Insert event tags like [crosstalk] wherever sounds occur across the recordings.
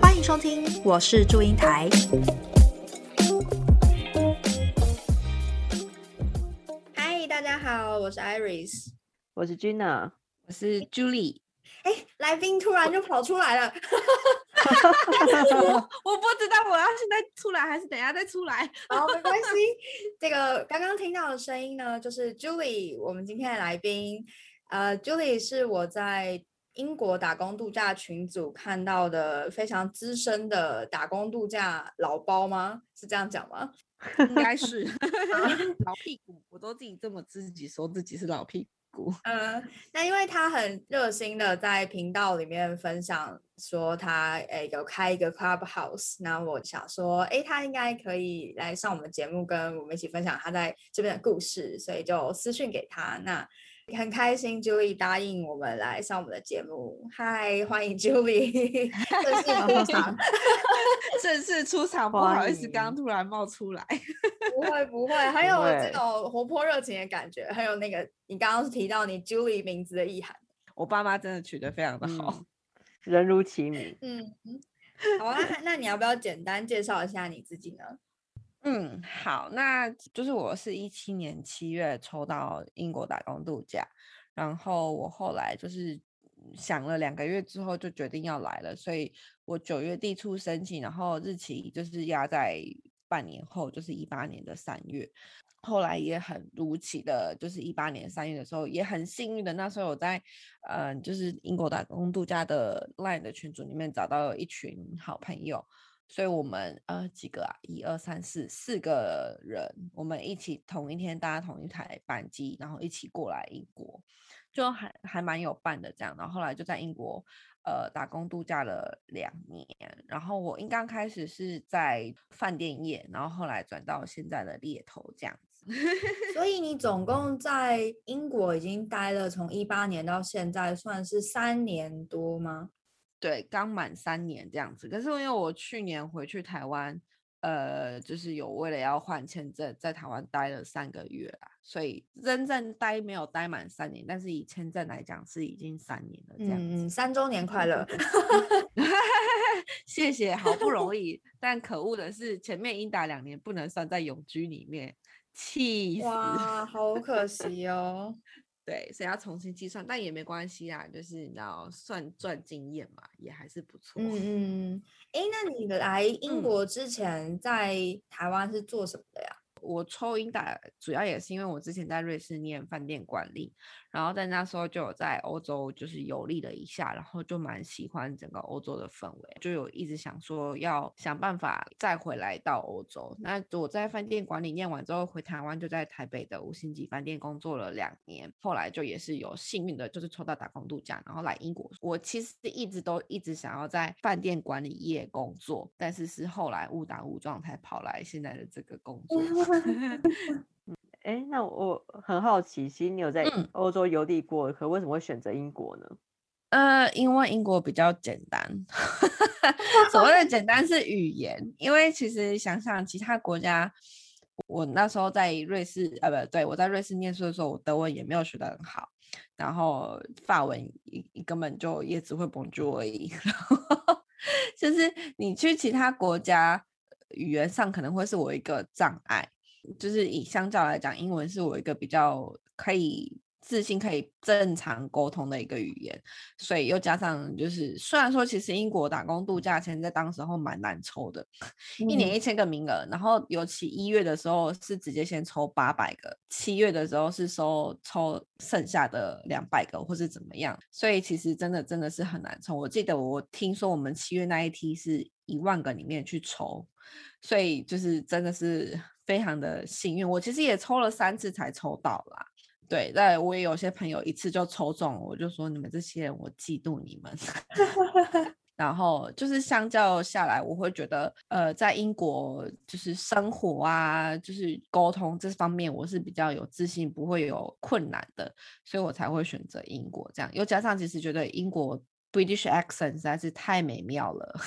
欢迎收听，我是祝英台。嗨，大家好，我是 Iris，我是 Gina，我是 Julie。哎，来宾突然就跑出来了，我 [laughs] 我不知道我要现在出来还是等下再出来。好，没关系。[laughs] 这个刚刚听到的声音呢，就是 Julie，我们今天的来宾。呃，Julie 是我在英国打工度假群组看到的非常资深的打工度假老包吗？是这样讲吗？应该是 [laughs] 老屁股，我都自己这么自己说自己是老屁股。嗯，那因为他很热心的在频道里面分享说他诶有开一个 Clubhouse，那我想说诶他应该可以来上我们节目跟我们一起分享他在这边的故事，所以就私讯给他那。很开心，Julie 答应我们来上我们的节目。嗨，欢迎 Julie，正式出场，正式 [laughs] 出场，不好意思，刚突然冒出来。不会不会，很有这种活泼热情的感觉，很有那个你刚刚是提到你 Julie 名字的意涵。我爸妈真的取得非常的好，人如其名。嗯，好啊，那你要不要简单介绍一下你自己呢？嗯，好，那就是我是一七年七月抽到英国打工度假，然后我后来就是想了两个月之后就决定要来了，所以我九月递出申请，然后日期就是压在半年后，就是一八年的三月。后来也很如期的，就是一八年三月的时候，也很幸运的，那时候我在嗯，就是英国打工度假的 Line 的群组里面找到了一群好朋友。所以，我们呃几个啊，一二三四四个人，我们一起同一天搭同一台班机，然后一起过来英国，就还还蛮有伴的这样。然后后来就在英国呃打工度假了两年。然后我应刚开始是在饭店业，然后后来转到现在的猎头这样子。[laughs] 所以你总共在英国已经待了从一八年到现在，算是三年多吗？对，刚满三年这样子。可是因为我去年回去台湾，呃，就是有为了要换签证，在台湾待了三个月啊，所以真正待没有待满三年，但是以签证来讲是已经三年了这样子。三周年快乐！[laughs] [laughs] 谢谢，好不容易，但可恶的是前面英达两年不能算在永居里面，气死！哇，好可惜哦。对，所以要重新计算，但也没关系啊，就是你要算赚经验嘛，也还是不错。嗯嗯，哎，那你来英国之前在台湾是做什么的呀？我抽英打主要也是因为我之前在瑞士念饭店管理，然后在那时候就有在欧洲就是游历了一下，然后就蛮喜欢整个欧洲的氛围，就有一直想说要想办法再回来到欧洲。那我在饭店管理念完之后回台湾，就在台北的五星级饭店工作了两年，后来就也是有幸运的，就是抽到打工度假，然后来英国。我其实一直都一直想要在饭店管理业工作，但是是后来误打误撞才跑来现在的这个工作。[laughs] 哎，那我很好奇，其实你有在欧洲游历过，可为什么会选择英国呢？呃，因为英国比较简单，[laughs] 所谓的简单是语言，因为其实想想其他国家，我那时候在瑞士，呃，不对，我在瑞士念书的时候，我德文也没有学得很好，然后法文根本就也只会 Bonjour 而已，[laughs] 然后就是你去其他国家。语言上可能会是我一个障碍，就是以相较来讲，英文是我一个比较可以自信、可以正常沟通的一个语言，所以又加上就是，虽然说其实英国打工度假签在当时候蛮难抽的，一年一千个名额，然后尤其一月的时候是直接先抽八百个，七月的时候是收抽剩下的两百个或是怎么样，所以其实真的真的是很难抽。我记得我听说我们七月那一批是一万个里面去抽。所以就是真的是非常的幸运，我其实也抽了三次才抽到啦。对，但我也有些朋友一次就抽中，我就说你们这些人，我嫉妒你们。[laughs] 然后就是相较下来，我会觉得，呃，在英国就是生活啊，就是沟通这方面，我是比较有自信，不会有困难的，所以我才会选择英国。这样又加上其实觉得英国 British accent 实在是太美妙了。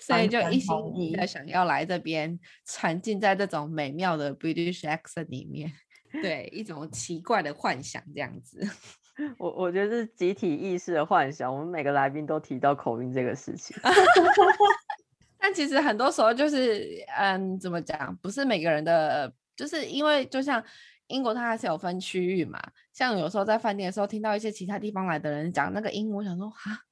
所以就一心一意的想要来这边沉浸在这种美妙的 British accent 里面，[laughs] 对一种奇怪的幻想这样子。[laughs] 我我觉得是集体意识的幻想，我们每个来宾都提到口音这个事情。[laughs] 但其实很多时候就是，嗯，怎么讲？不是每个人的，就是因为就像英国，它还是有分区域嘛。像有时候在饭店的时候，听到一些其他地方来的人讲那个英文，想说哈。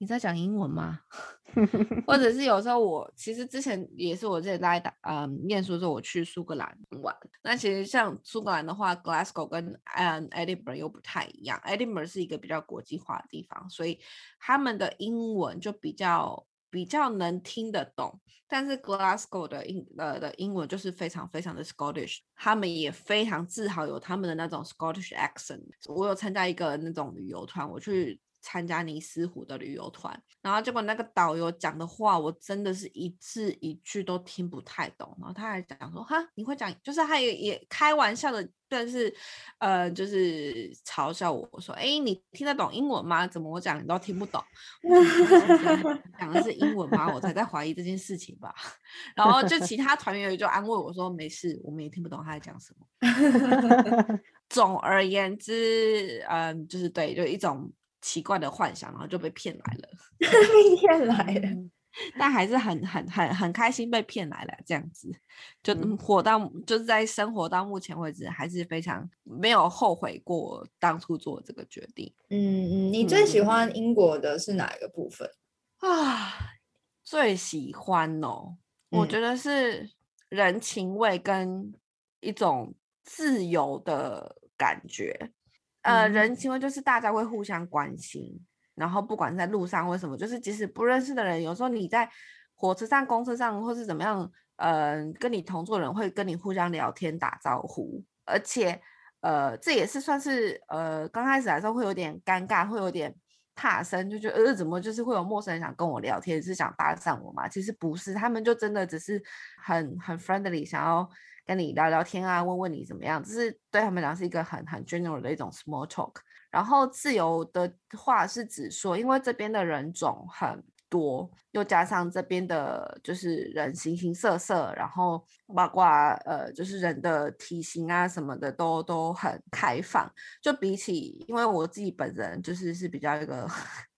你在讲英文吗？[laughs] 或 [laughs] 者是有时候我其实之前也是我之前在打嗯念书的时候，我去苏格兰玩。那其实像苏格兰的话，Glasgow 跟嗯 Edinburgh 又不太一样。Edinburgh 是一个比较国际化的地方，所以他们的英文就比较比较能听得懂。但是 Glasgow 的英呃的英文就是非常非常的 Scottish，他们也非常自豪有他们的那种 Scottish accent。我有参加一个那种旅游团，我去。参加尼斯湖的旅游团，然后结果那个导游讲的话，我真的是一字一句都听不太懂。然后他还讲说：“哈，你会讲，就是他也也开玩笑的，但是呃，就是嘲笑我说：‘哎，你听得懂英文吗？怎么我讲你都听不懂？’讲的是英文吗？我才在怀疑这件事情吧。[laughs] 然后就其他团员就安慰我说：‘没事，我们也听不懂他在讲什么。[laughs] ’总而言之，嗯，就是对，就一种。奇怪的幻想，然后就被骗来了，[laughs] 被骗来了，但还是很很很很开心被骗来了，这样子就活到就是在生活到目前为止，还是非常没有后悔过当初做这个决定。嗯嗯，你最喜欢英国的是哪一个部分啊？最喜欢哦，我觉得是人情味跟一种自由的感觉。呃，人情味就是大家会互相关心，然后不管在路上或什么，就是即使不认识的人，有时候你在火车上、公车上或是怎么样，呃，跟你同座人会跟你互相聊天、打招呼，而且呃，这也是算是呃，刚开始来时候会有点尴尬，会有点怕生，就觉得呃，怎么就是会有陌生人想跟我聊天，是想搭讪我吗？其实不是，他们就真的只是很很 friendly，想要。跟你聊聊天啊，问问你怎么样，这是对他们讲是一个很很 general 的一种 small talk。然后自由的话是指说，因为这边的人种很多，又加上这边的就是人形形色色，然后包括呃就是人的体型啊什么的都都很开放。就比起，因为我自己本人就是是比较一个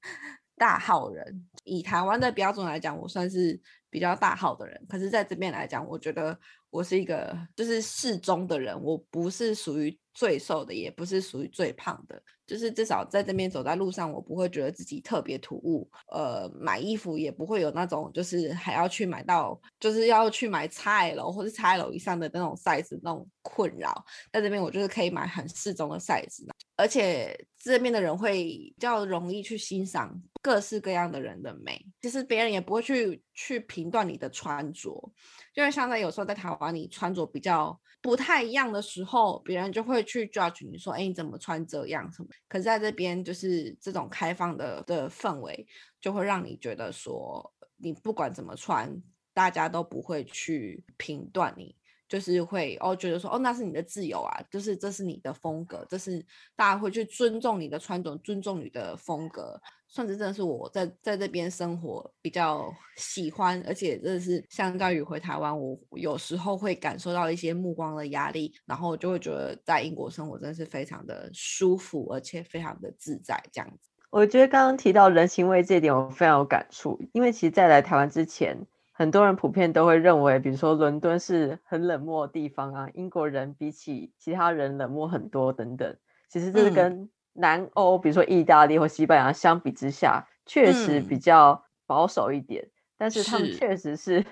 [laughs] 大号人，以台湾的标准来讲，我算是比较大号的人。可是在这边来讲，我觉得。我是一个就是适中的人，我不是属于最瘦的，也不是属于最胖的，就是至少在这边走在路上，我不会觉得自己特别突兀。呃，买衣服也不会有那种就是还要去买到，就是要去买 XL 或者 XL 以上的那种 size 那种困扰。在这边我就是可以买很适中的 size，而且这边的人会比较容易去欣赏各式各样的人的美，其实别人也不会去去评断你的穿着。就是像在有时候在台湾，你穿着比较不太一样的时候，别人就会去 judge 你说，哎，你怎么穿这样什么？可是在这边，就是这种开放的的氛围，就会让你觉得说，你不管怎么穿，大家都不会去评断你。就是会哦，觉得说哦，那是你的自由啊，就是这是你的风格，这是大家会去尊重你的穿着，尊重你的风格，算是真的是我在在这边生活比较喜欢，而且真的是相较于回台湾，我有时候会感受到一些目光的压力，然后就会觉得在英国生活真的是非常的舒服，而且非常的自在这样子。我觉得刚刚提到人情味这点，我非常有感触，因为其实在来台湾之前。很多人普遍都会认为，比如说伦敦是很冷漠的地方啊，英国人比起其他人冷漠很多等等。其实这是跟南欧，比如说意大利或西班牙相比之下，确实比较保守一点。但是他们确实是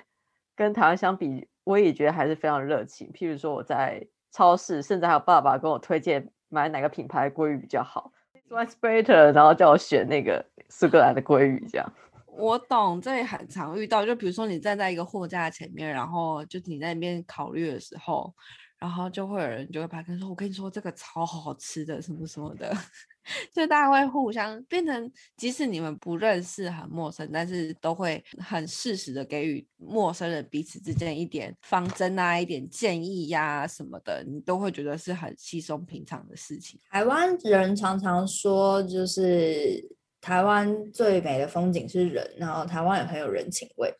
跟台湾相比，我也觉得还是非常热情。譬如说我在超市，甚至还有爸爸跟我推荐买哪个品牌鲑鱼比较好，What's better，然后叫我选那个苏格兰的鲑鱼这样。我懂，这也很常遇到。就比如说，你站在一个货架前面，然后就你在那边考虑的时候，然后就会有人就会拍跟说：“我跟你说，这个超好吃的，什么什么的。”就大家会互相变成，即使你们不认识、很陌生，但是都会很适时的给予陌生人彼此之间一点方针啊、一点建议呀什么的，你都会觉得是很稀松平常的事情。台湾人常常说，就是。台湾最美的风景是人，然后台湾也很有人情味。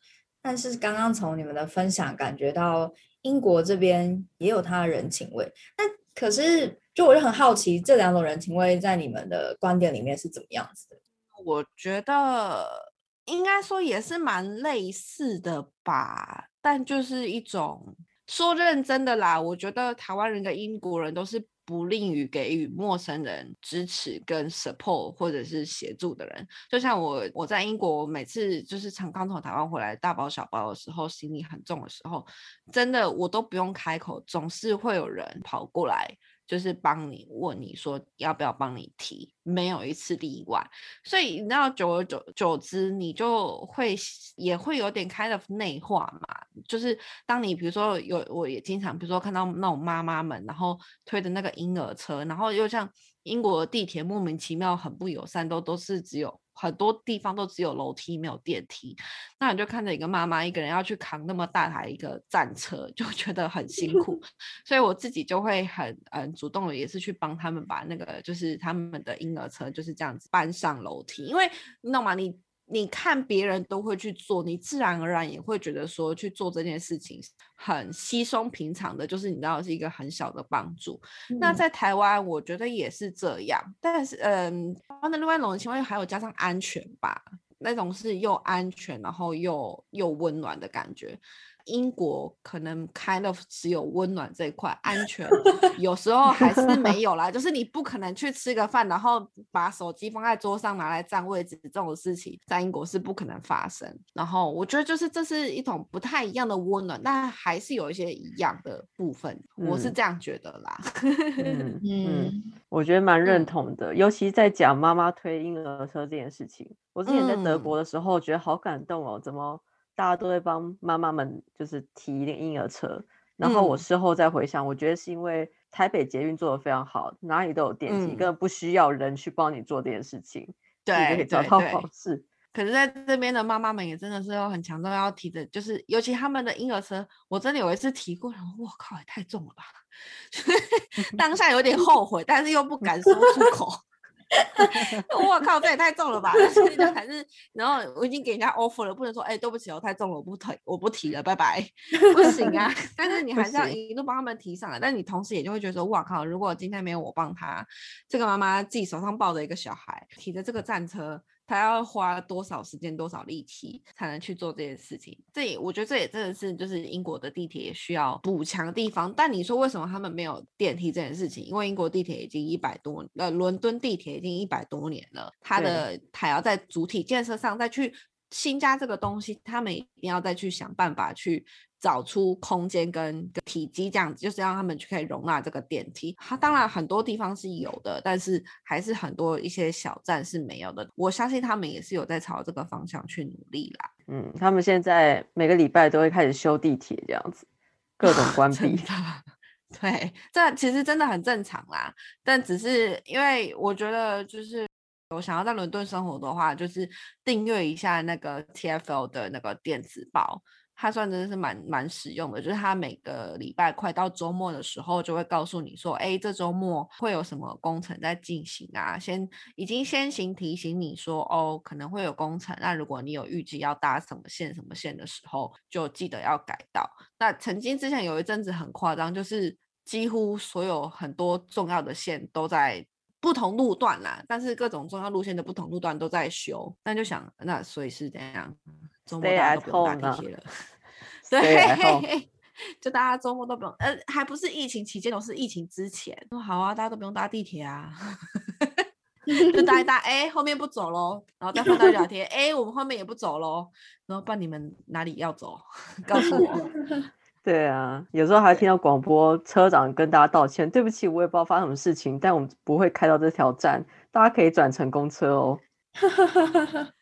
但是刚刚从你们的分享感觉到，英国这边也有他的人情味。那可是，就我就很好奇，这两种人情味在你们的观点里面是怎么样子的？我觉得应该说也是蛮类似的吧，但就是一种说认真的啦。我觉得台湾人跟英国人都是。不吝于给予陌生人支持跟 support 或者是协助的人，就像我我在英国每次就是从刚从台湾回来大包小包的时候，行李很重的时候，真的我都不用开口，总是会有人跑过来。就是帮你问你说要不要帮你提，没有一次例外，所以你知道久而久久之，你就会也会有点 kind of 内化嘛。就是当你比如说有，我也经常比如说看到那种妈妈们，然后推的那个婴儿车，然后又像英国地铁莫名其妙很不友善，都都是只有。很多地方都只有楼梯没有电梯，那你就看着一个妈妈一个人要去扛那么大台一个战车，就觉得很辛苦，[laughs] 所以我自己就会很嗯主动的也是去帮他们把那个就是他们的婴儿车就是这样子搬上楼梯，因为你懂吗？你。你看别人都会去做，你自然而然也会觉得说去做这件事情很稀松平常的，就是你知道是一个很小的帮助。那在台湾，我觉得也是这样，但是嗯，台湾的另外一种情况还有加上安全吧，那种是又安全然后又又温暖的感觉。英国可能 kind of 只有温暖这一块，安全有时候还是 [laughs] 没有啦。就是你不可能去吃个饭，然后把手机放在桌上拿来占位置这种事情，在英国是不可能发生。然后我觉得就是这是一种不太一样的温暖，但还是有一些一样的部分，我是这样觉得啦。[laughs] 嗯嗯，我觉得蛮认同的，尤其在讲妈妈推婴儿车这件事情。我之前在德国的时候，觉得好感动哦，怎么？大家都会帮妈妈们就是提一个婴儿车，然后我事后再回想，我觉得是因为台北捷运做的非常好，哪里都有电梯，根本不需要人去帮你做这件事情，对，可以找到方式。可是在这边的妈妈们也真的是要很强调要提的，就是尤其他们的婴儿车，我真的有一次提过，我靠，也太重了吧！[laughs] 当下有点后悔，但是又不敢说出口。[laughs] 我靠，这也太重了吧！所以就还是，然后我已经给人家 offer 了，不能说哎，对不起哦，太重了，我不提，我不提了，拜拜，不行啊！但是你 [laughs] 还是要一路帮他们提上来，但你同时也就会觉得说，哇靠，如果今天没有我帮他，这个妈妈自己手上抱着一个小孩，提着这个战车。他要花多少时间、多少力气才能去做这件事情？这也我觉得这也真的是就是英国的地铁需要补强的地方。但你说为什么他们没有电梯这件事情？因为英国地铁已经一百多，呃，伦敦地铁已经一百多年了，它的还要在主体建设上再去新加这个东西，他们一定要再去想办法去。找出空间跟体积这样子，就是让他们去可以容纳这个电梯。它当然很多地方是有的，但是还是很多一些小站是没有的。我相信他们也是有在朝这个方向去努力啦。嗯，他们现在每个礼拜都会开始修地铁这样子，各种关闭。[laughs] 对，这其实真的很正常啦。但只是因为我觉得，就是我想要在伦敦生活的话，就是订阅一下那个 TFL 的那个电子报。它算真的是蛮蛮实用的，就是它每个礼拜快到周末的时候，就会告诉你说，哎，这周末会有什么工程在进行啊？先已经先行提醒你说，哦，可能会有工程。那如果你有预计要搭什么线什么线的时候，就记得要改道。那曾经之前有一阵子很夸张，就是几乎所有很多重要的线都在不同路段啦，但是各种重要路线的不同路段都在修。那就想，那所以是怎样？周末大家都不用搭地铁了，[laughs] 对，[laughs] 就大家周末都不用，呃，还不是疫情期间，都是疫情之前。说好啊，大家都不用搭地铁啊，[laughs] 就搭一搭，哎，后面不走喽，然后再换到聊天，哎，我们后面也不走喽，然后办你们哪里要走，告诉我。对啊，有时候还听到广播车长跟大家道歉，对不起，我也不知道发生什么事情，但我们不会开到这条站，大家可以转乘公车哦。[laughs]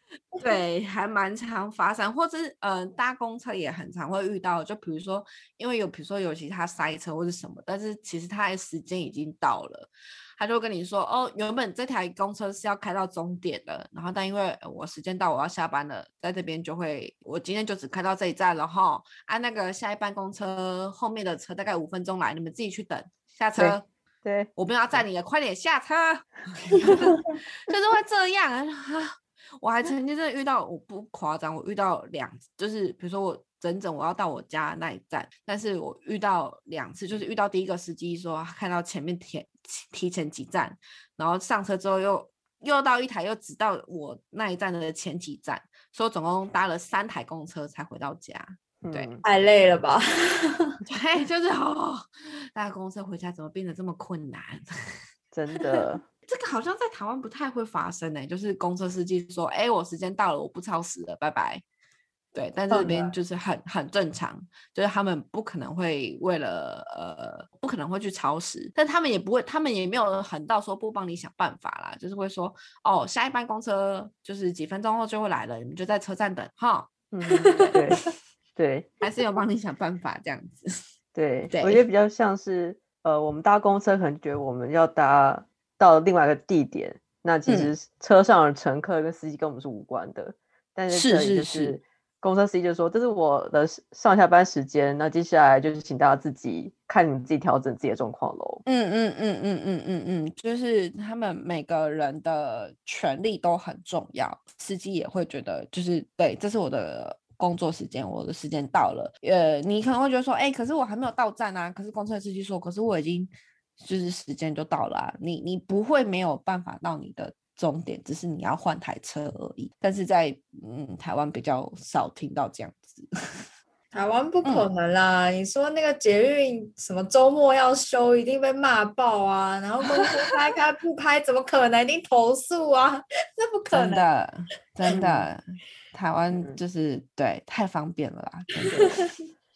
对，还蛮常发生，或者嗯、呃，搭公车也很常会遇到。就比如说，因为有比如说有其他塞车或者什么，但是其实他的时间已经到了，他就跟你说，哦，原本这台公车是要开到终点的，然后但因为我时间到，我要下班了，在这边就会，我今天就只开到这一站了哈。按那个下一班公车后面的车大概五分钟来，你们自己去等下车。对，我不要载你了，快点下车 [laughs] [laughs] 就是会这样啊。[laughs] 我还曾经真的遇到，我不夸张，我遇到两，就是比如说我整整我要到我家那一站，但是我遇到两次，就是遇到第一个司机说看到前面提提前几站，然后上车之后又又到一台又只到我那一站的前几站，所以总共搭了三台公车才回到家。对，嗯太累了吧？[laughs] 对，就是 [laughs] 哦，搭公车回家怎么变得这么困难？[laughs] 真的，这个好像在台湾不太会发生呢、就是公车司机说：“哎，我时间到了，我不超时了，拜拜。”对，但这边就是很很正常，就是他们不可能会为了呃，不可能会去超时，但他们也不会，他们也没有狠到说不帮你想办法啦，就是会说：“哦，下一班公车就是几分钟后就会来了，你们就在车站等哈。嗯，对 [laughs] 对”还是有帮你想办法这样子。[laughs] 对，对我觉得比较像是呃，我们搭公车可能觉得我们要搭到另外一个地点，那其嗯实车上的乘客跟司机跟我们是无关的，但是是这里就是是公车司机就说这是我的上下班时间，那接下来就是请大家自己看你自己调整自己的状况喽。嗯嗯嗯嗯嗯嗯嗯，就是他们每个人的权利都很重要，司机也会觉得就是对，这是我的工作时间，我的时间到了。呃，你可能会觉得说，哎，可是我还没有到站啊。可是公车司机说，可是我已经就是时间就到了啊，你你不会没有办法到你的终点，只是你要换台车而已。但是在嗯台湾比较少听到这样子。[laughs] 台湾不嗯可能啦！你说那个捷运什么周末要休，一定被骂爆啊！然后公司开开不开，怎么可能？一定投诉啊！[laughs] 那不可能。真的，真的，台湾嗯就是对太方便了啦。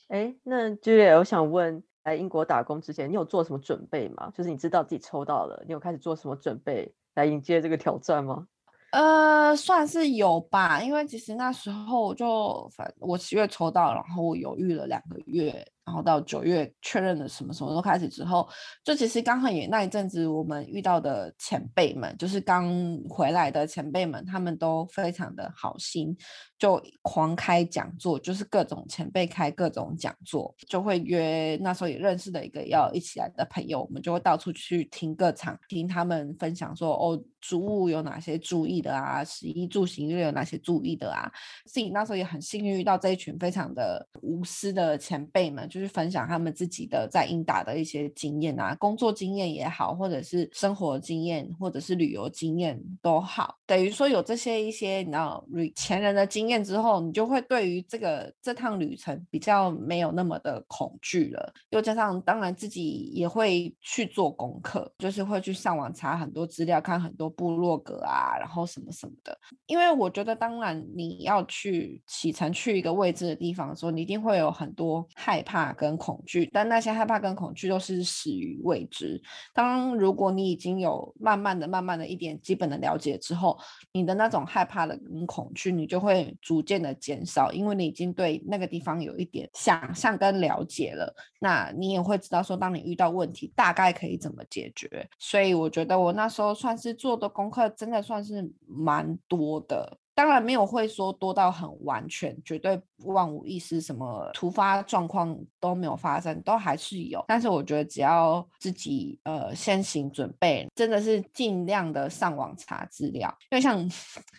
哎，[laughs] 那 Julia，我想问，来英国打工之前，你有做什么准备吗？就是你知道自己抽到了，你有开始做什么准备来迎接这个挑战吗？呃，算是有吧，因为其实那时候就反我十月抽到，然后我犹豫了两个月，然后到九月确认了什么什么都开始之后，就其实刚好也那一阵子我们遇到的前辈们，就是刚回来的前辈们，他们都非常的好心，就狂开讲座，就是各种前辈开各种讲座，就会约那时候也认识的一个要一起来的朋友，我们就会到处去听各场，听他们分享说哦，租物有哪些注意的啊，食衣住行又有哪些注意的啊。自己那时候也很幸运遇到这一群非常的无私的前辈们，就是去分享他们自己的在英达的一些经验啊，工作经验也好，或者是生活经验，或者是旅游经验都好，等于说有这些一些你知道旅前人的经验之后，你就会对于这个这趟旅程比较没有那么的恐惧了。又加上当然自己也会去做功课，就是会去上网查很多资料，看很多部落格啊，然后什么什么的。因为我觉得，当然你要去启程去一个未知的地方的时候，你一定会有很多害怕跟恐惧，但那些害怕跟恐惧都是始于未知。当如果你已经有慢慢的、慢慢的一点基本的了解之后，你的那种害怕的跟恐惧，你就会逐渐的减少，因为你已经对那个地方有一点想象跟了解了。那你也会知道说，当你遇到问题，大概可以怎么解决。所以我觉得我那时候算是做的功课，真的算是蛮多的。当然没有会说多到很完全，绝对万无一失，什么突发状况都没有发生，都还是有。但是我觉得只要自己呃先行准备，真的是尽量的上网查资料，因为像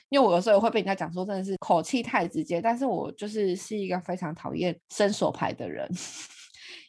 因为我有时候会被人家讲说真的是口气太直接，但是我就是是一个非常讨厌伸手牌的人。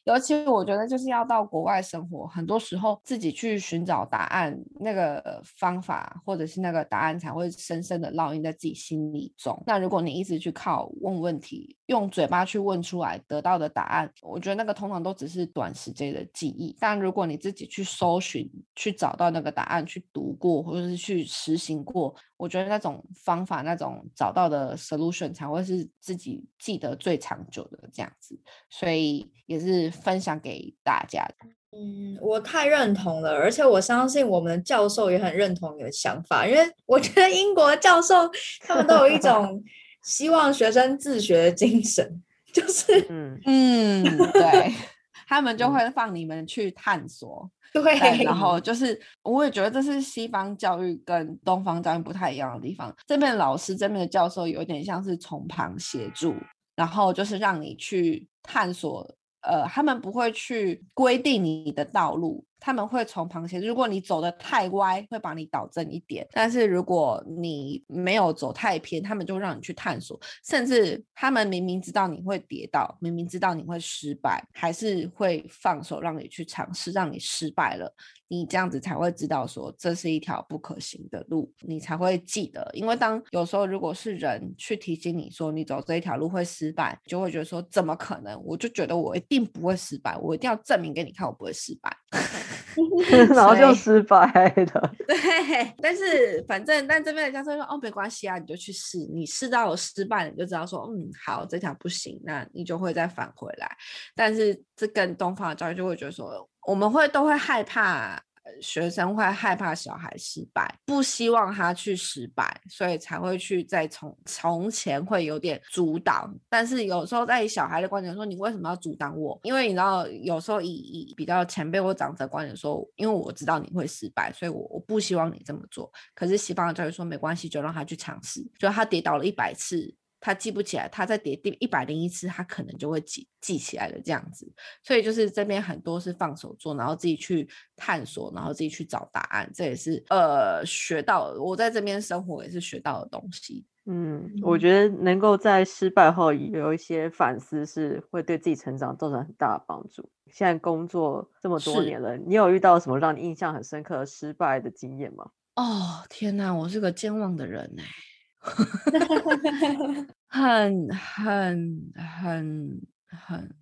尤其我觉得就是要到国外生活，很多时候自己去寻找答案，那个方法或者是那个答案才会深深的烙印在自己心里中。那如果你一直去靠问问题，用嘴巴去问出来得到的答案，我觉得那个通常都只是短时间的记忆。但如果你自己去搜寻，去找到那个答案，去读过或者是去实行过，我觉得那种方法、那种找到的 solution 才会是自己记得最长久的这样子。所以也是分享给大家。嗯，我太认同了，而且我相信我们的教授也很认同你的想法，因为我觉得英国教授他们都有一种 [laughs] 希望学生自学的精神，就是嗯，嗯，对，[laughs] 他们就嗯会放你们去探索。对，然后就是，我也觉得这是西方教育跟东方教育不太一样的地方。这边的老师，这边的教授有点像是从旁协助，然后就是让你去探索。呃，他们不会去规定你的道路，他们会从旁协助，如果你走的太歪，会把你导正一点；但是如果你没有走太偏，他们就让你去探索，甚至他们明明知道你会跌倒，明明知道你会失败，还是会放手让你去尝试，让你失败了。你这样子才会知道说这是一条不可行的路，你才会记得。因为当有时候如果是人去提醒你说你走这一条路会失败，就会觉得说怎么可能？我就觉得我一定不会失败，我一定要证明给你看我不会失败，[laughs] [laughs] 然后就失败了。[laughs] 对，但是反正但这边的教授说哦没关系啊，你就去试，你试到了失败了，你就知道说嗯好这条不行，那你就会再返回来。但是这跟东方的教育就会觉得说。我们会都会害怕学生会害怕小孩失败，不希望他去失败，所以才会去在从从前会有点阻挡。但是有时候在小孩的观点说，你为什么要阻挡我？因为你知道，有时候以以比较前辈或长者观点说，因为我知道你会失败，所以我我不希望你这么做。可是西方的教育说没关系，就让他去尝试。就他跌倒了一百次。他记不起来，他在叠第一百零一次，他可能就会记记起来了这样子。所以就是这边很多是放手做，然后自己去探索，然后自己去找答案。这也是呃学到，我在这边生活也是学到的东西。嗯，我觉得能够在失败后有一些反思，是会对自己成长造成很大的帮助。现在工作这么多年了，你有遇到什么让你印象很深刻的失败的经验吗？哦，天哪，我是个健忘的人哎。[laughs] 很很很很，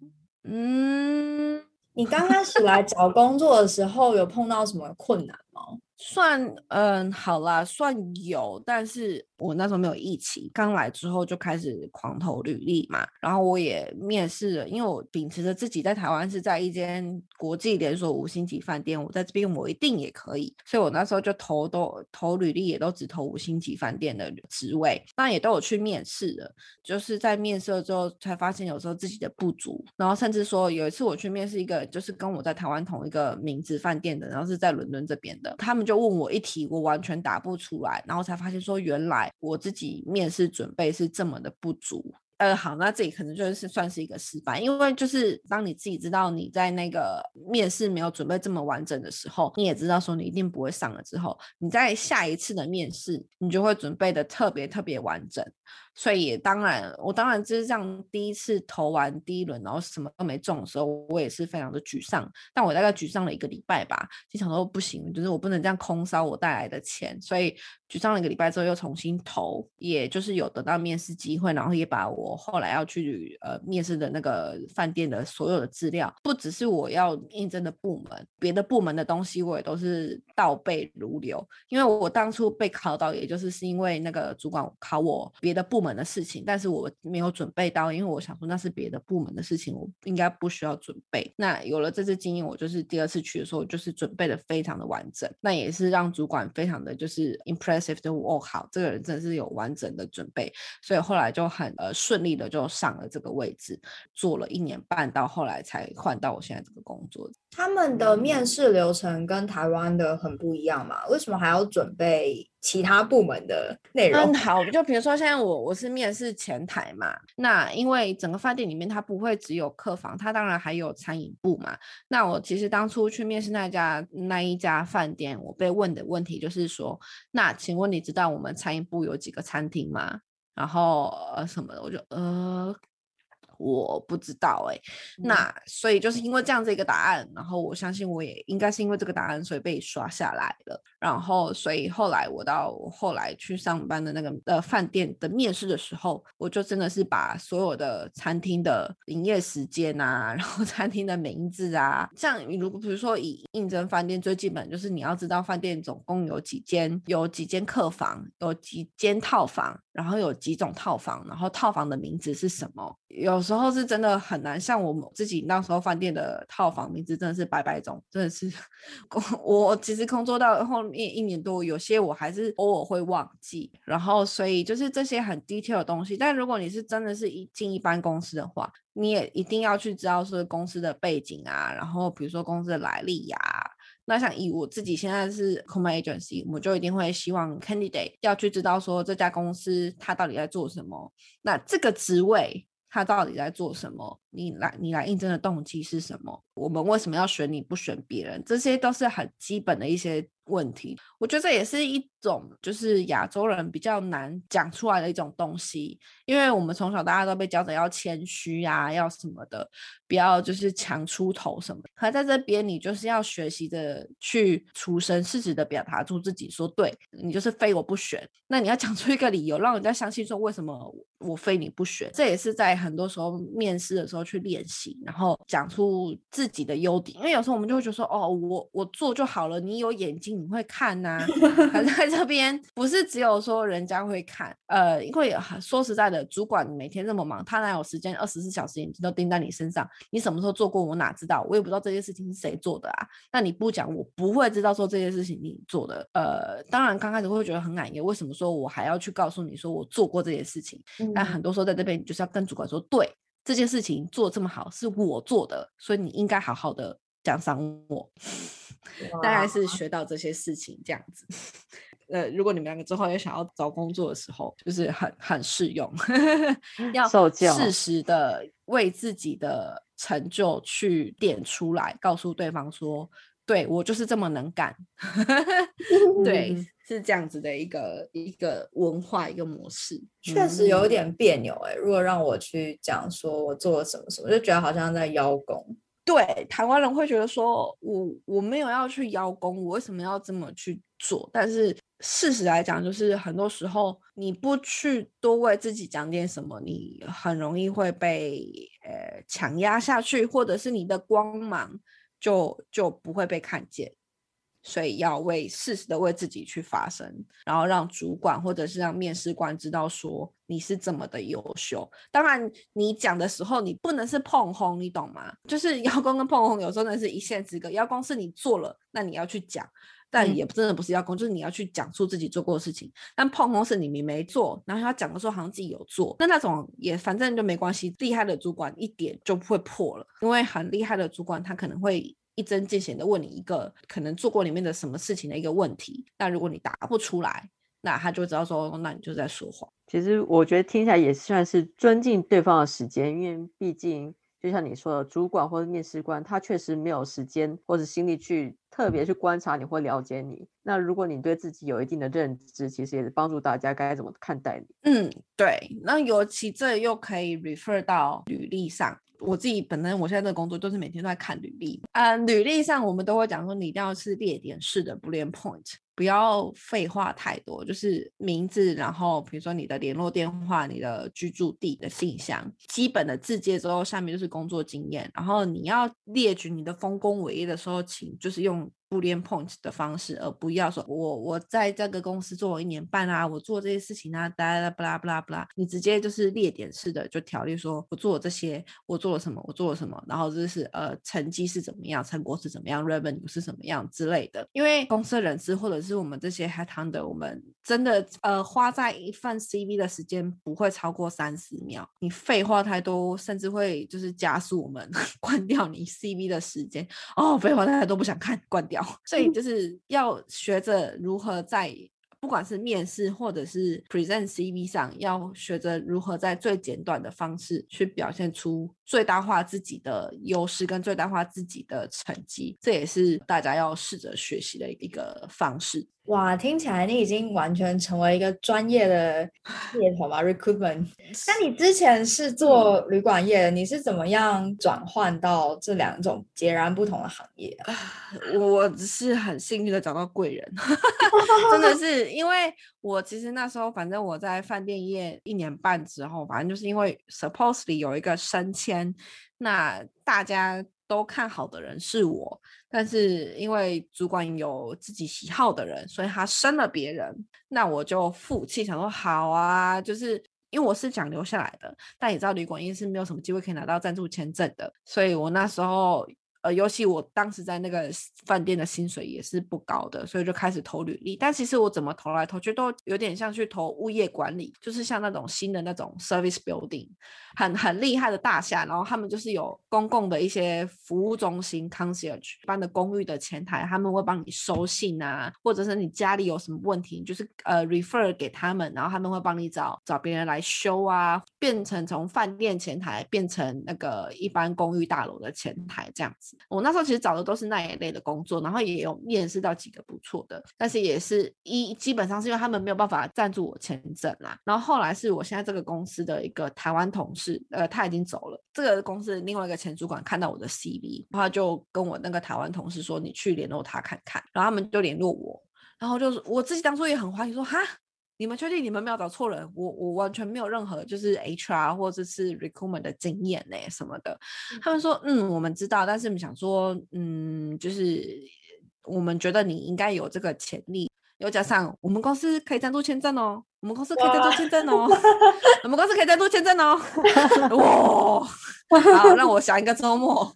嗯，你刚开始来找工作的时候，有碰到什么困难吗？算嗯好啦，算有，但是我那时候没有疫情，刚来之后就开始狂投履历嘛，然后我也面试了，因为我秉持着自己在台湾是在一间国际连锁五星级饭店，我在这边我一定也可以，所以我那时候就投都投履历，也都只投五星级饭店的职位，那也都有去面试了，就是在面试了之后才发现有时候自己的不足，然后甚至说有一次我去面试一个就是跟我在台湾同一个名字饭店的，然后是在伦敦这边的，他们就。就问我一题，我完全答不出来，然后才发现说，原来我自己面试准备是这么的不足。呃，好，那这里可能就是算是一个失败，因为就是当你自己知道你在那个面试没有准备这么完整的时候，你也知道说你一定不会上了之后，你在下一次的面试，你就会准备的特别特别完整。所以也当然，我当然就是这样。第一次投完第一轮，然后什么都没中的时候，我也是非常的沮丧。但我大概沮丧了一个礼拜吧，就想说不行，就是我不能这样空烧我带来的钱。所以沮丧了一个礼拜之后，又重新投，也就是有得到面试机会，然后也把我后来要去呃面试的那个饭店的所有的资料，不只是我要应征的部门，别的部门的东西我也都是倒背如流。因为我当初被考到，也就是是因为那个主管考我别的部。门的事情，但是我没有准备到，因为我想说那是别的部门的事情，我应该不需要准备。那有了这次经验，我就是第二次去的时候，就是准备的非常的完整，那也是让主管非常的就是 impressive 就哦，好，这个人真的是有完整的准备，所以后来就很呃顺利的就上了这个位置，做了一年半，到后来才换到我现在这个工作。他们的面试流程跟台湾的很不一样嘛？为什么还要准备其他部门的内容？嗯，好，就比如说现在我我是面试前台嘛，那因为整个饭店里面它不会只有客房，它当然还有餐饮部嘛。那我其实当初去面试那家那一家饭店，我被问的问题就是说，那请问你知道我们餐饮部有几个餐厅吗？然后呃什么的，我就呃。我不知道哎，那所以就是因为这样子一个答案，然后我相信我也应该是因为这个答案，所以被刷下来了。然后所以后来我到后来去上班的那个呃饭店的面试的时候，我就真的是把所有的餐厅的营业时间啊，[laughs] 然后餐厅的名字啊，像如果比如说以应征饭店最基本就是你要知道饭店总共有几间，有几间客房，有几间套房，然后有几种套房，然后套房的名字是什么，有时。候是真的很难，像我们自己那时候饭店的套房名字真的是百百种，真的是 [laughs] 我其实工作到后面一年多，有些我还是偶尔会忘记。然后所以就是这些很 detail 的东西，但如果你是真的是一进一般公司的话，你也一定要去知道说公司的背景啊，然后比如说公司的来历呀。那像以我自己现在是 c o m m a agency，我就一定会希望 candidate 要去知道说这家公司它到底在做什么，那这个职位。他到底在做什么？你来你来应征的动机是什么？我们为什么要选你不选别人？这些都是很基本的一些问题。我觉得这也是一种就是亚洲人比较难讲出来的一种东西，因为我们从小大家都被教着要谦虚呀，要什么的，不要就是强出头什么。可在这边，你就是要学习的去出声，适时的表达出自己，说对你就是非我不选。那你要讲出一个理由，让人家相信说为什么我非你不选。这也是在很多时候面试的时候去练习，然后讲出自己的优点。因为有时候我们就会觉得说，哦，我我做就好了，你有眼睛你会看呐。可在这边不是只有说人家会看，呃，因为说实在的，主管每天这么忙，他哪有时间二十四小时眼睛都盯在你身上？你什么时候做过？我哪知道？我也不知道这件事情是谁做的啊。那你不讲，我不会知道说这件事情你做的。呃，当然刚开始会觉得很感业，为什么说我还要去告诉你说我做过这件事情？但很多时候在这边，你就是要跟主管说，对这件事情做这么好是我做的，所以你应该好好的奖赏我。[laughs] 大概是学到这些事情这样子。[laughs] 呃，如果你们两个之后也想要找工作的时候，就是很很适用，要适时的为自己的成就去点出来，告诉对方说，对我就是这么能干。[laughs] 对，[laughs] 是这样子的一个一个文化一个模式，确实有点别扭哎。如果让我去讲说我做了什么什么，就觉得好像在邀功。对，台湾人会觉得说，我我没有要去邀功，我为什么要这么去做？但是事实来讲，就是很多时候你不去多为自己讲点什么，你很容易会被呃强压下去，或者是你的光芒就就不会被看见。所以要为适时的为自己去发声，然后让主管或者是让面试官知道说你是怎么的优秀。当然，你讲的时候你不能是碰轰，你懂吗？就是 [laughs] 邀功跟碰轰有时候那是一线之隔。邀功是你做了，那你要去讲，但也真的不是邀功，就是你要去讲述自己做过的事情。但碰轰是你你没做，然后他讲的时候好像自己有做，那那种也反正就没关系。厉害的主管一点就不会破了，因为很厉害的主管他可能会。一针见血的问你一个可能做过里面的什么事情的一个问题，那如果你答不出来，那他就知道说，那你就在说谎。其实我觉得听起来也算是尊敬对方的时间，因为毕竟就像你说的，主管或者面试官他确实没有时间或者心力去特别去观察你或了解你。那如果你对自己有一定的认知，其实也是帮助大家该怎么看待你。嗯，对。那尤其这又可以 refer 到履历上。我自己本身，我现在的工作就是每天都在看履历。呃，履历上我们都会讲说，你一定要是列点式的不列 point，不要废话太多，就是名字，然后比如说你的联络电话、你的居住地的信箱，基本的字节之后，下面就是工作经验。然后你要列举你的丰功伟业的时候，请就是用。不连 point 的方式，而不要说我我在这个公司做了一年半啊，我做这些事情啊，哒哒不啦不啦不啦，你直接就是列点式的就条例说，我做了这些，我做了什么，我做了什么，然后就是呃成绩是怎么样，成果是怎么样，revenue 是怎么样之类的。因为公司人事或者是我们这些 head hunter，我们真的呃花在一份 CV 的时间不会超过三十秒，你废话太多，甚至会就是加速我们 [laughs] 关掉你 CV 的时间。哦，废话太多不想看，关掉。[laughs] 所以就是要学着如何在不管是面试或者是 present CV 上，要学着如何在最简短的方式去表现出最大化自己的优势跟最大化自己的成绩，这也是大家要试着学习的一个方式。哇，听起来你已经完全成为一个专业的猎头吧？Recruitment。那你之前是做旅馆业的，你是怎么样转换到这两种截然不同的行业啊？我是很幸运的找到贵人，[laughs] 真的是因为我其实那时候反正我在饭店业一年半之后，反正就是因为 supposedly 有一个升迁，那大家。都看好的人是我，但是因为主管有自己喜好的人，所以他生了别人，那我就负气，想说好啊，就是因为我是想留下来的，但你知道旅馆业是没有什么机会可以拿到赞助签证的，所以我那时候呃，尤其我当时在那个饭店的薪水也是不高的，所以就开始投履历。但其实我怎么投来投去都有点像去投物业管理，就是像那种新的那种 service building，很很厉害的大厦，然后他们就是有公共的一些服务中心 concierge 般的公寓的前台，他们会帮你收信啊，或者是你家里有什么问题，就是呃 refer 给他们，然后他们会帮你找找别人来修啊，变成从饭店前台变成那个一般公寓大楼的前台这样子。我那时候其实找的都是那一类的工作，然后也有面试到几个不错的，但是也是一基本上是因为他们没有办法赞助我签证啦。然后后来是我现在这个公司的一个台湾同事，呃，他已经走了。这个公司另外一个前主管看到我的 CV，他就跟我那个台湾同事说：“你去联络他看看。”然后他们就联络我，然后就是我自己当初也很怀疑说：“哈。”你们确定你们没有找错人？我我完全没有任何就是 HR 或者是 recruitment 的经验呢什么的。他们说，嗯，我们知道，但是我们想说，嗯，就是我们觉得你应该有这个潜力，又加上我们公司可以赞助签证哦，我们公司可以赞助签证哦，[laughs] 我们公司可以赞助签证哦，[laughs] 哇！好，让我想一个周末。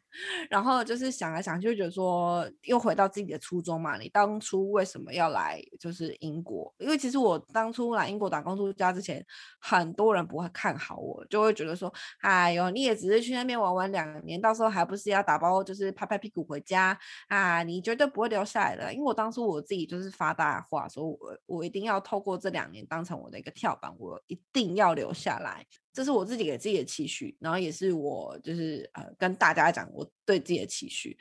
然后就是想来想去，就觉得说又回到自己的初衷嘛。你当初为什么要来就是英国？因为其实我当初来英国打工度假之前，很多人不会看好我，就会觉得说，哎呦，你也只是去那边玩玩两年，到时候还不是要打包就是拍拍屁股回家啊？你绝对不会留下来的。因为我当初我自己就是发大话，说我我一定要透过这两年当成我的一个跳板，我一定要留下来。这是我自己给自己的期许，然后也是我就是呃跟大家讲我对自己的期许，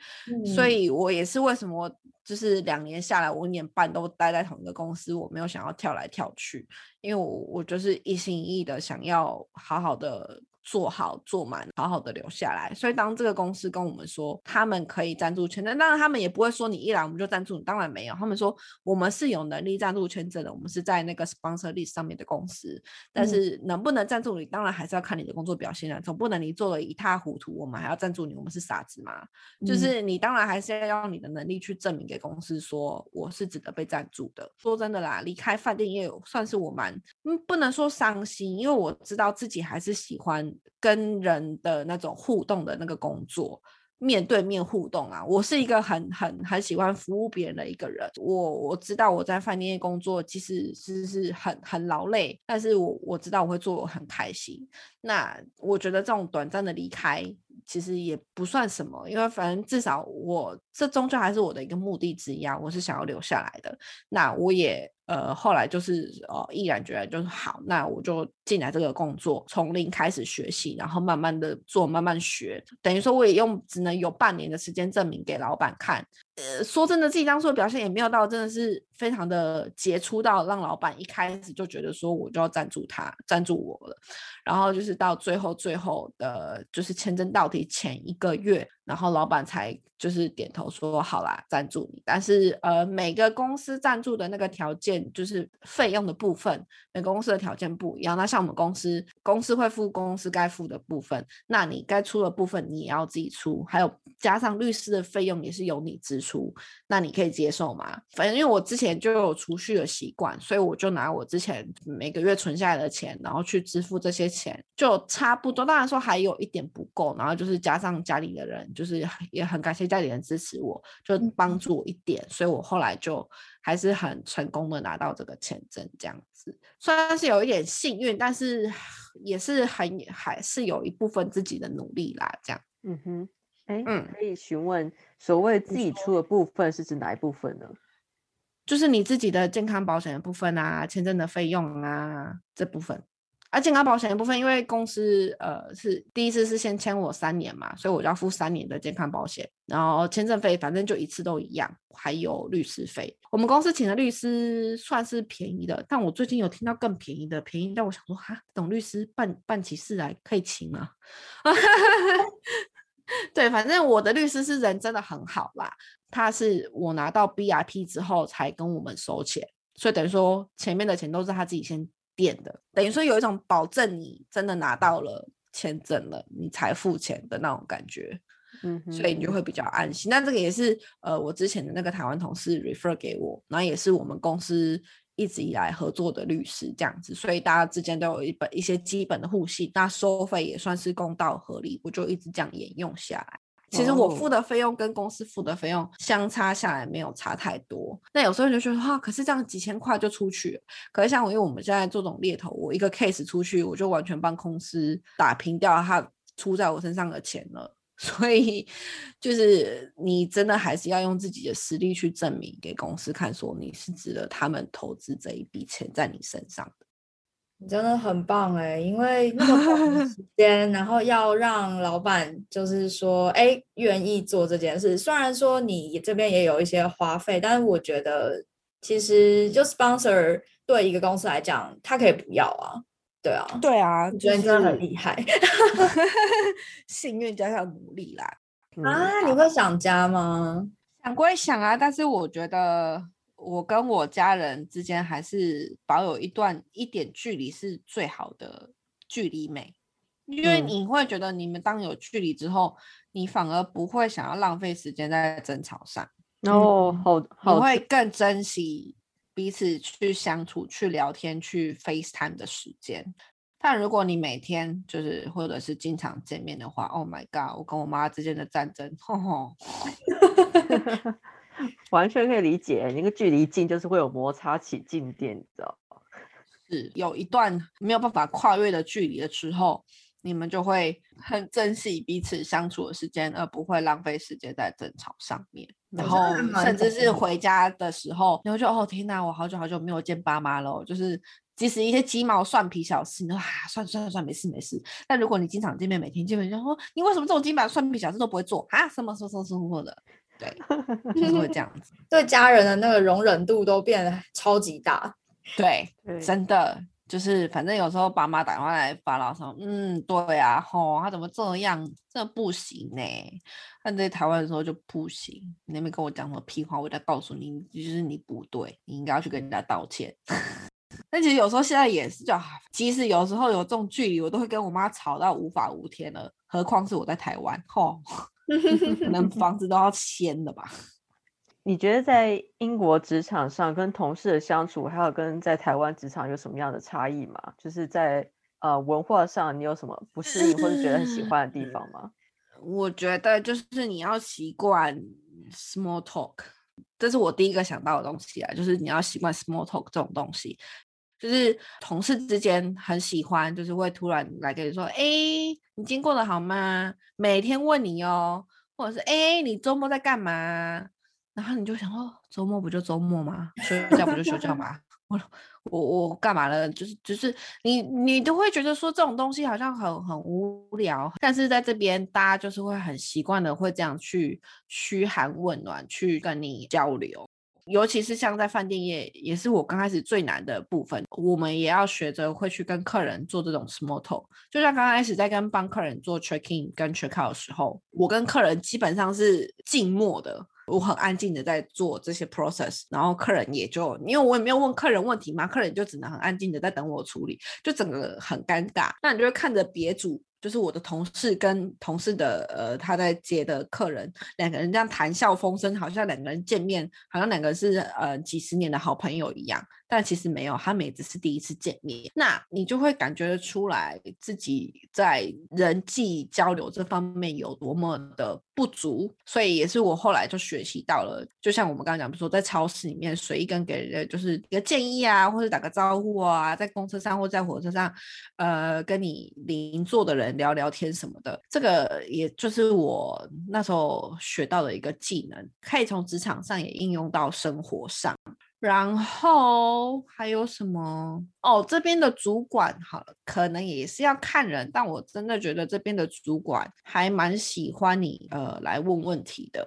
所以我也是为什么就是两年下来，我一年半都待在同一个公司，我没有想要跳来跳去，因为我我就是一心一意的想要好好的。做好做满，好好的留下来。所以当这个公司跟我们说他们可以赞助签证，当然他们也不会说你一来我们就赞助你，当然没有。他们说我们是有能力赞助签证的，我们是在那个 sponsor list 上面的公司。但是能不能赞助你，当然还是要看你的工作表现啊，总不能你做的一塌糊涂，我们还要赞助你，我们是傻子吗？就是你当然还是要用你的能力去证明给公司说我是值得被赞助的。说真的啦，离开饭店业算是我蛮嗯不能说伤心，因为我知道自己还是喜欢。跟人的那种互动的那个工作，面对面互动啊，我是一个很很很喜欢服务别人的一个人。我我知道我在饭店工作其实是是很很劳累，但是我我知道我会做我很开心。那我觉得这种短暂的离开其实也不算什么，因为反正至少我这终究还是我的一个目的之一啊，我是想要留下来的。那我也。呃，后来就是呃，毅然决然就是好，那我就进来这个工作，从零开始学习，然后慢慢的做，慢慢学，等于说我也用只能有半年的时间证明给老板看。呃，说真的，自己当初的表现也没有到真的是非常的杰出到让老板一开始就觉得说我就要赞助他，赞助我了。然后就是到最后最后的，就是签证到期前一个月，然后老板才就是点头说好啦，赞助你。但是呃，每个公司赞助的那个条件就是费用的部分，每个公司的条件不一样。那像我们公司，公司会付公司该付的部分，那你该出的部分你也要自己出，还有加上律师的费用也是由你支。出，那你可以接受吗？反正因为我之前就有储蓄的习惯，所以我就拿我之前每个月存下来的钱，然后去支付这些钱，就差不多。当然说还有一点不够，然后就是加上家里的人，就是也很感谢家里人支持我，就帮助我一点，所以我后来就还是很成功的拿到这个签证，这样子虽然是有一点幸运，但是也是很还是有一部分自己的努力啦，这样。嗯哼。哎，可以询问所谓自己出的部分是指哪一部分呢？就是你自己的健康保险的部分啊，签证的费用啊这部分。啊，健康保险的部分，因为公司呃是第一次是先签我三年嘛，所以我要付三年的健康保险，然后签证费反正就一次都一样，还有律师费。我们公司请的律师算是便宜的，但我最近有听到更便宜的，便宜但我想说哈，懂律师办办起事来可以请吗？[laughs] 对，反正我的律师是人真的很好啦。他是我拿到 B I P 之后才跟我们收钱，所以等于说前面的钱都是他自己先垫的，等于说有一种保证你真的拿到了签证了，你才付钱的那种感觉。嗯，所以你就会比较安心。那这个也是呃，我之前的那个台湾同事 refer 给我，然后也是我们公司。一直以来合作的律师这样子，所以大家之间都有一本一些基本的互信，那收费也算是公道合理，我就一直这样沿用下来。其实我哦付的费用跟公司付的费用相差下来没有差太多。那有时候就觉得哈、可是这样几千块就出去了。可是像我，因为我们现在做这种猎头，我一个 case 出去，我就完全帮公司打平掉他出在我身上的钱了。[laughs] 所以，就是你真的还是要用自己的实力去证明给公司看，说你是值得他们投资这一笔钱在你身上的。你真的很棒哎，因为那么 [laughs] 短的时间，然后要让老板就是说，哎，愿意做这件事。虽然说你这边也有一些花费，但是我觉得其实就 sponsor 对一个公司来讲，他可以不要啊，对啊，对啊，我就觉得你真的很厉害 [laughs] [laughs] 幸运加上努力啦。嗯啊！你会想家吗？想归想啊，但是我觉得我跟我家人之间还是保有一段一点距离是最好的距离美，因为嗯你会觉得你们当有距离之后，你反而不会想要浪费时间在争吵上，哦，好你好会更珍惜彼此去相处、去聊天、去 FaceTime 的时间。但如果你每天就是或者是经常见面的话，Oh my god！我跟我妈之间的战争，吼吼，[laughs] 完全可以理解，那个距离近就是会有摩擦起静电，你知道吗？是有一段没有办法跨越的距离的时候，你们就会很珍惜彼此相处的时间，而不会浪费时间在争吵上面。然后甚至是回家的时候，你会觉得哦天哪，我好久好久没有见爸妈了哦。就是即使一些鸡毛蒜皮小事，你说啊算算算没事没事。但如果你经常见面，每天见面，就说你为什么这种鸡毛蒜皮小事都不会做啊？什么什么什么什么的，对，[laughs] 就是会这样子。对家人的那个容忍度都变得超级大。对，真的就是，反正有时候爸妈打电话来发牢骚，嗯，对啊，吼，他怎么这样，这不行呢？但在台湾的时候就不行，你那边跟我讲什么屁话，我再告诉你，就是你不对，你应该要去跟人家道歉。[laughs] 但其实有时候现在也是就，啊即使有时候有这种距离，我都会跟我妈吵到无法无天了，何况是我在台湾，吼，[laughs] 可能房子都要签了吧。你觉得在英国职场上跟同事的相处，还有跟在台湾职场有什么样的差异吗？就是在呃文化上，你有什么不适应或者觉得很喜欢的地方吗？[laughs] 我觉得就是你要习惯 small talk，这是我第一个想到的东西啊，就是你要习惯 small talk 这种东西，就是同事之间很喜欢，就是会突然来跟你说，哎，你今天过得好吗？每天问你哦，或者是哎，你周末在干嘛？然后你就想说，周末不就周末吗？休假不就休假吗？我我我干嘛了？就是就是你你都会觉得说这种东西好像很很无聊，但是在这边大家就是会很习惯的会这样去嘘寒问暖，去跟你交流。尤其是像在饭店业，也是我刚开始最难的部分。我们也要学着会去跟客人做这种 small talk。就像刚开始在跟帮客人做 checking 跟 check out 的时候，我跟客人基本上是静默的，我很安静的在做这些 process，然后客人也就因为我也没有问客人问题嘛，客人就只能很安静的在等我处理，就整个很尴尬。那你就会看着别组。就是我的同事跟同事的呃他在接的客人两个人这样谈笑风生，好像两个人见面，好像两个人是呃几十年的好朋友一样，但其实没有，他们也只是第一次见面。那你就会感觉出来自己在人际交流这方面有多么的不足，所以也是我后来就学习到了。就像我们刚刚讲，比如说在超市里面随意跟给人的就是一个建议啊，或者打个招呼啊，在公车上或在火车上，呃，跟你邻座的人聊聊天什么的，这个也就是我那时候学到的一个技能，可以从职场上也应用到生活上。然后还有什么？哦，这边的主管好了，可能也是要看人，但我真的觉得这边的主管还蛮喜欢你呃来问问题的。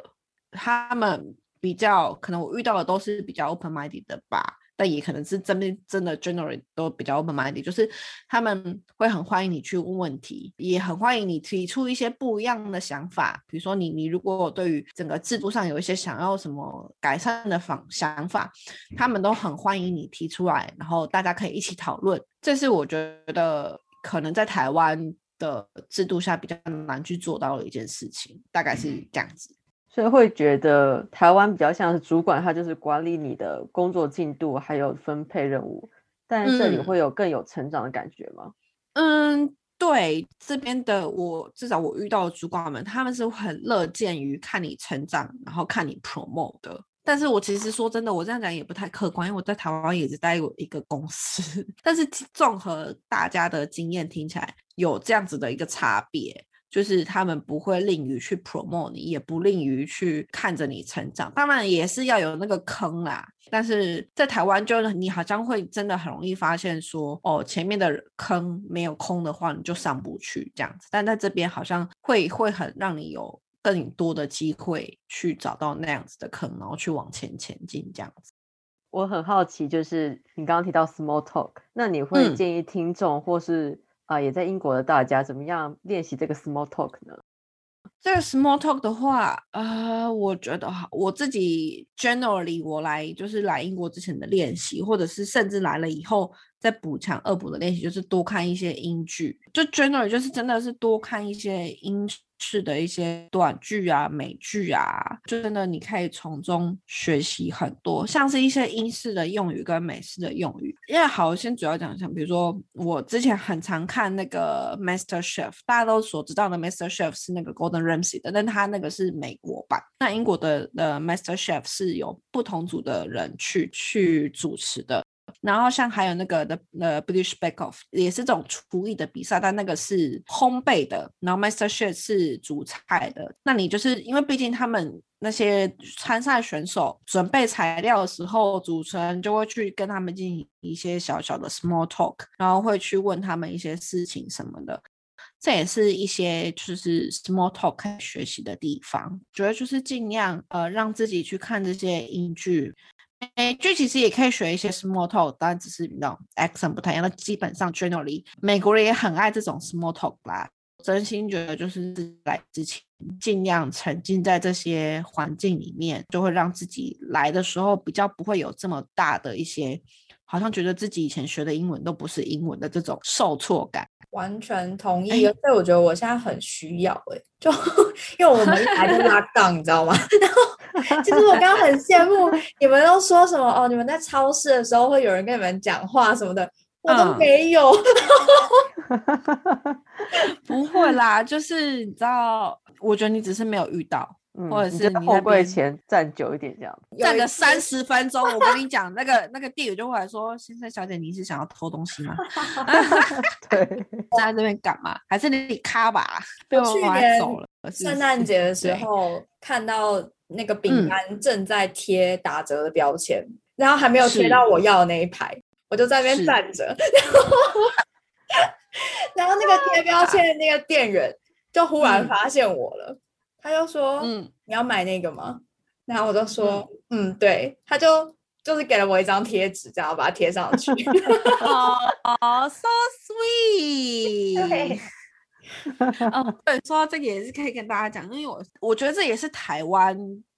他们比较可能我遇到的都是比较 open minded 的吧，但也可能是真的真的 generally 都比较 open minded，就是他们会很欢迎你去问问题，也很欢迎你提出一些不一样的想法。比如说你你如果对于整个制度上有一些想要什么改善的方想法，他们都很欢迎你提出来，然后大家可以一起讨论。这是我觉得可能在台湾的制度下比较难去做到的一件事情，大概是这样子。所以会觉得台湾比较像是主管，他就是管理你的工作进度，还有分配任务，但这里嗯会有更有成长的感觉吗？嗯，对这边的我，至少我遇到的主管们，他们是很乐见于看你成长，然后看你 promote 的。但是我其实说真的，我这样讲也不太客观，因为我在台湾也只待过一个公司。[laughs] 但是综合大家的经验听起来，有这样子的一个差别。就是他们不会吝于去 promote 你，也不吝于去看着你成长。当然也是要有那个坑啦。但是在台湾，就是你好像会真的很容易发现说，哦，前面的坑没有空的话，你就上不去这样子。但在这边好像会会很让你有更多的机会去找到那样子的坑，然后去往前前进这样子。我很好奇，就是你刚刚提到 small talk，那你会建议听众或是？啊，也在英国的大家怎么样练习这个 small talk 呢？这个 small talk 的话，呃，我觉得哈，我自己 generally 我来就是来英国之前的练习，或者是甚至来了以后在补强恶补的练习，就是多看一些英剧，就 generally 就是真的是多看一些英。式的一些短剧啊、美剧啊，就真的你可以从中学习很多，像是一些英式的用语跟美式的用语。因为好，先主要讲一下，比如说我之前很常看那个 Master Chef，大家都所知道的 Master Chef 是那个 Golden Ramsy 的，但他那个是美国版。那英国的的 Master Chef 是有不同组的人去去主持的。然后像还有那个的呃 British Bake Off 也是这种厨艺的比赛，但那个是烘焙的，然后 Master Chef 是煮菜的。那你就是因为毕竟他们那些参赛选手准备材料的时候，主持人就会去跟他们进行一些小小的 small talk，然后会去问他们一些事情什么的。这也是一些就是 small talk 可以学习的地方。主要就是尽量呃让自己去看这些英剧。美剧其实也可以学一些 small talk，当然只是那种 accent 不太一样。那基本上 generally 美国人也很爱这种 small talk 啦。真心觉得就是来之前尽量沉浸在这些环境里面，就会让自己来的时候比较不会有这么大的一些，好像觉得自己以前学的英文都不是英文的这种受挫感。完全同意，而且我觉得我现在很需要哎，就 [laughs] 因为我们一来就拉档，你知道吗？[laughs] 然后其 [laughs] 实我刚刚很羡慕你们都说什么哦，你们在超市的时候会有人跟你们讲话什么的，我都没有。[laughs] 不会啦，就是你知道，我觉得你只是没有遇到。或者是后柜前站久一点这样，站个三十分钟。我跟你讲，那个那个店员就会来说：“先生小姐，你是想要偷东西吗？”对，站 [laughs] 在这边干嘛？还是你卡吧？被我去年圣诞节的时候看到那个饼干正在贴打折的标签，然后还没有贴到我要的那一排，我就在那边站着，然后那个贴标签的那个店员就忽然发现我了。他就说：“嗯，你要买那个吗？”然后我就说：“嗯，对。”他就就是给了我一张贴纸，这样把它贴上去。[laughs] 哦，so sweet。[laughs] 哦，对，说到这个也是可以跟大家讲，因为我我觉得这也是台湾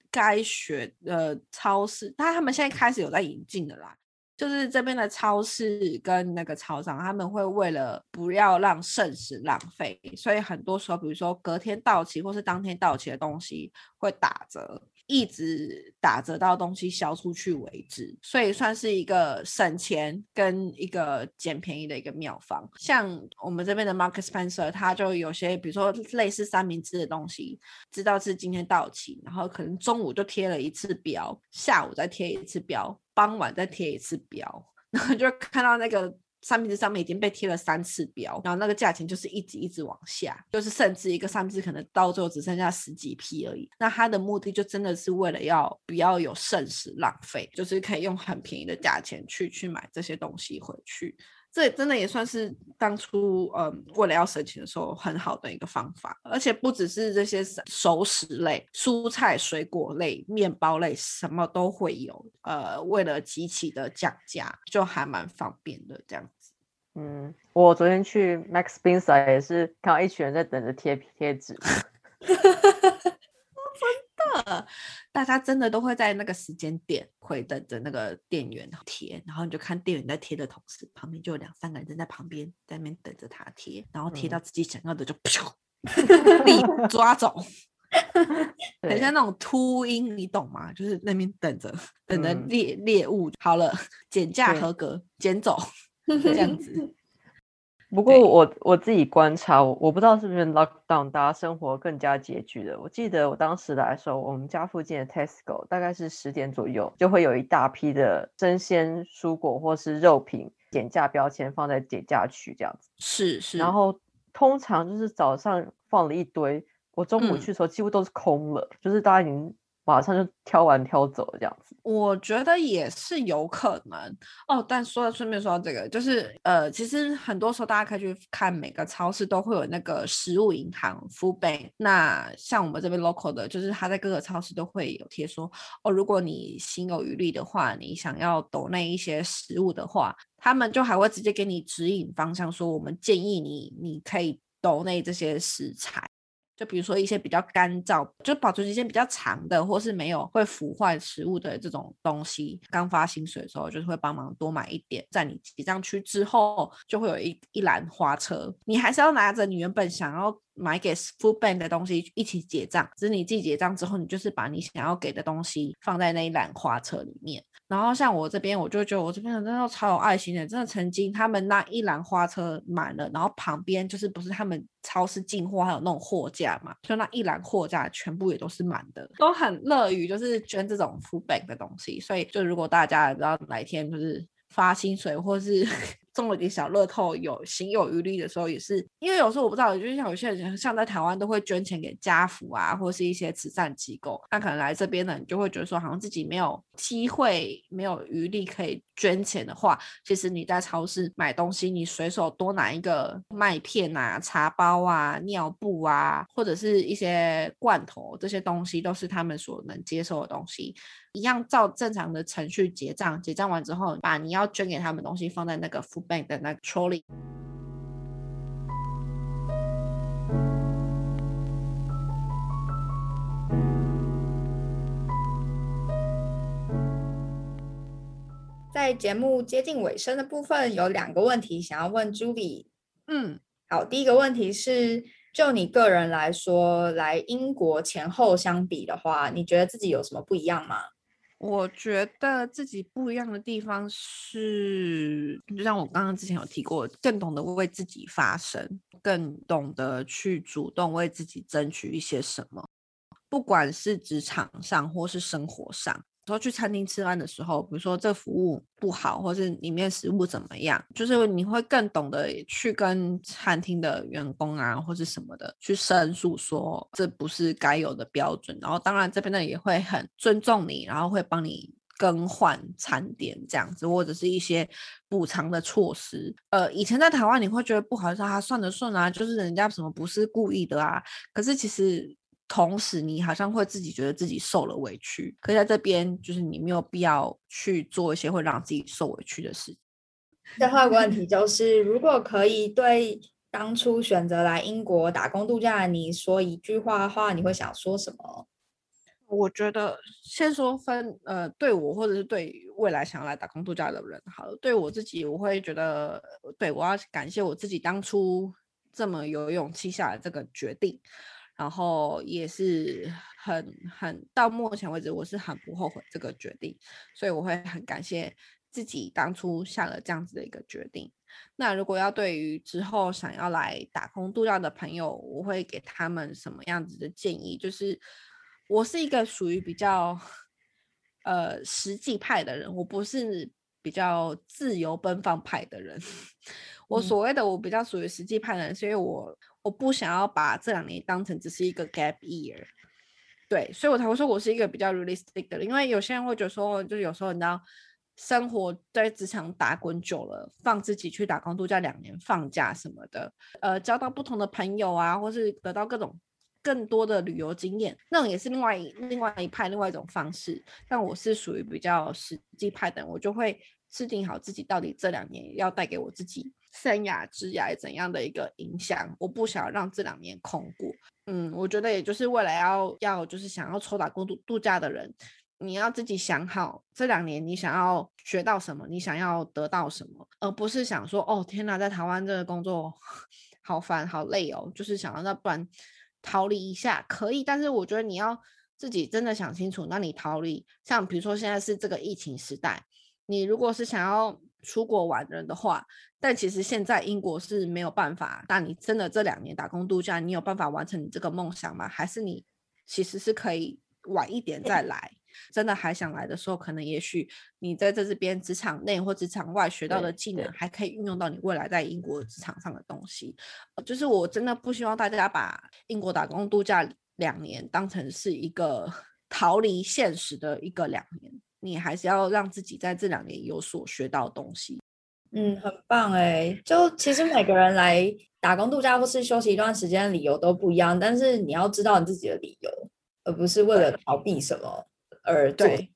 该学的超市，但他们现在开始有在引进的啦。就是这边的超市跟那个超商，他们会为了不要让剩食浪费，所以很多时候，比如说隔天到期或是当天到期的东西会打折。一直打折到东西销出去为止，所以算是一个省钱跟一个捡便宜的一个妙方。像我们这边的 Market Spencer，它就有些比如说类似三明治的东西，知道是今天到期，然后可能中午就贴了一次标，下午再贴一次标，傍晚再贴一次标，然后就看到那个。三明治上面已经被贴了三次标，然后那个价钱就是一直一直往下，就是甚至一个三明治可能到最后只剩下十几批而已。那它的目的就真的是为了要不要有剩食浪费，就是可以用很便宜的价钱去去买这些东西回去。这真的也算是当初呃为了要省钱的时候很好的一个方法，而且不只是这些熟食类、蔬菜、水果类、面包类，什么都会有。呃，为了极其的降价，就还蛮方便的这样子。嗯，我昨天去 Max Spencer 也是看到一群人在等着贴贴纸。大家真的都会在那个时间点会等着那个店员贴，然后你就看店员在贴的同时，旁边就有两三个人正在旁边在那边等着他贴，然后贴到自己想要的就噗，立抓走，[laughs] 很像那种秃鹰，你懂吗？就是那边等着等着猎猎物。好了，减价合格，捡走 [laughs] 这样子。不过我我自己观察，我我不知道是不是 lockdown，大家生活更加拮据了。我记得我当时来的时候，我们家附近的 Tesco 大概是十点左右就会有一大批的生鲜蔬果或是肉品减价标签放在减价区这样子。是是，然后通常就是早上放了一堆，我中午嗯去的时候几乎都是空了，就是大家已经马上就挑完挑走这样子。我觉得也是有可能哦。但说到顺便说到这个，就是呃，其实很多时候大家可以去看每个超市都会有那个食物银行 （food bank）。那像我们这边 local 的，就是他在各个超市都会有贴说哦，如果你心有余力的话，你想要抖那一些食物的话，他们就还会直接给你指引方向，说我们建议你你可以抖内这些食材。就比如说一些比较干燥，就保存时间比较长的，或是没有会腐坏食物的这种东西，刚发薪水的时候，就是会帮忙多买一点，在你结账区之后，就会有一一栏花车，你还是要拿着你原本想要买给 food bank 的东西一起结账，只是你自己结账之后，你就是把你想要给的东西放在那一栏花车里面。然后像我这边，我就觉得我这边人真的超有爱心的，真的曾经他们那一栏花车满了，然后旁边就是不是他们超市进货还有那种货架嘛，就那一栏货架全部也都是满的，都很乐于就是捐这种 food bank 的东西。所以就如果大家不知道哪一天就是发薪水或是中了点小乐透，有心有余力的时候，也是因为有时候我不知道，就是像有些人像在台湾都会捐钱给家福啊，或是一些慈善机构，那可能来这边呢，你就会觉得说好像自己没有机会、没有余力可以捐钱的话，其实你在超市买东西，你随手多拿一个麦片啊、茶包啊、尿布啊，或者是一些罐头，这些东西都是他们所能接受的东西。一样照正常的程序结账，结账完之后，把你要捐给他们东西放在那个 food bank 的那个 trolley。在节目接近尾声的部分，有两个问题想要问 Julie。嗯，好，第一个问题是，就你个人来说，来英国前后相比的话，你觉得自己有什么不一样吗？我觉得自己不一样的地方是，就像我刚刚之前有提过，更懂得为自己发声，更懂得去主动为自己争取一些什么，不管是职场上或是生活上。说去餐厅吃饭的时候，比如说这服务不好，或是里面食物怎么样，就是你会更懂得去跟餐厅的员工啊，或是什么的去申诉，说这不是该有的标准。然后当然这边呢也会很尊重你，然后会帮你更换餐点这样子，或者是一些补偿的措施。呃，以前在台湾你会觉得不好意思啊，算得顺啊，就是人家什么不是故意的啊，可是其实。同时，你好像会自己觉得自己受了委屈，可是在这边就是你没有必要去做一些会让自己受委屈的事。最后一个问题就是，如果可以对当初选择来英国打工度假的你说一句话的话，你会想说什么？我觉得先说分呃，对我或者是对未来想要来打工度假的人，好了，对我自己，我会觉得，对我要感谢我自己当初这么有勇气下来这个决定。然后也是很很到目前为止，我是很不后悔这个决定，所以我会很感谢自己当初下了这样子的一个决定。那如果要对于之后想要来打工度假的朋友，我会给他们什么样子的建议？就是我是一个属于比较呃实际派的人，我不是比较自由奔放派的人。[laughs] 我嗯所谓的我比较属于实际派的人，所以我我不想要把这两年当成只是一个 gap year，对，所以我才会说我是一个比较 realistic 的，因为有些人会觉得说，就是有时候你知道，生活在职场打滚久了，放自己去打工度假两年放假什么的，呃，交到不同的朋友啊，或是得到各种更多的旅游经验，那种也是另外另外一派另外一种方式。但我是属于比较实际派的人，我就会制定好自己到底这两年要带给我自己生涯、职涯怎样的一个影响，我不想让这两年空过。嗯，我觉得也就是未来要要就是想要抽打工度度假的人，你要自己想好这两年你想要学到什么，你想要得到什么，而不是想说哦天哪，在台湾这个工作 [laughs] 好烦好累哦，就是想要那不然逃离一下可以，但是我觉得你要自己真的想清楚，那你逃离，像比如说现在是这个疫情时代。你如果是想要出国玩人的话，但其实现在英国是没有办法。那你真的这两年打工度假，你有办法完成你这个梦想吗？还是你其实是可以晚一点再来？真的还想来的时候，可能也许你在这这边职场内或职场外学到的技能，还可以运用到你未来在英国职场上的东西。就是我真的不希望大家把英国打工度假两年当成是一个 [laughs] 逃离现实的一个两年。你还是要让自己在这两年有所学到东西。嗯，很棒哎！就其实每个人来打工度假或是休息一段时间的理由都不一样，但是你要知道你自己的理由，而不是为了逃避什么而对。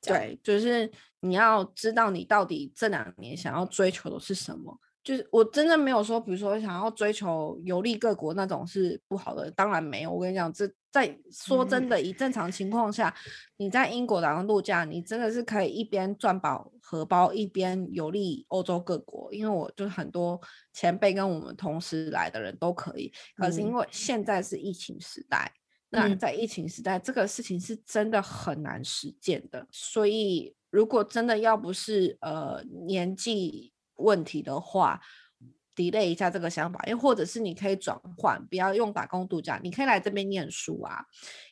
对，就是你要知道你到底这两年想要追求的是什么。就是我真的没有说，比如说想要追求游历各国那种是不好的，当然没有。我跟你讲，这在说真的，以正常情况下，你在英国打工度假，你真的是可以一边赚饱荷包，一边游历欧洲各国。因为我就是很多前辈跟我们同时来的人都可以，可是因为现在是疫情时代，那在疫情时代，这个事情是真的很难实践的。所以如果真的要不是呃年纪，问题的话，delay 一下这个想法，又或者是你可以转换，不要用打工度假，你可以来这边念书啊，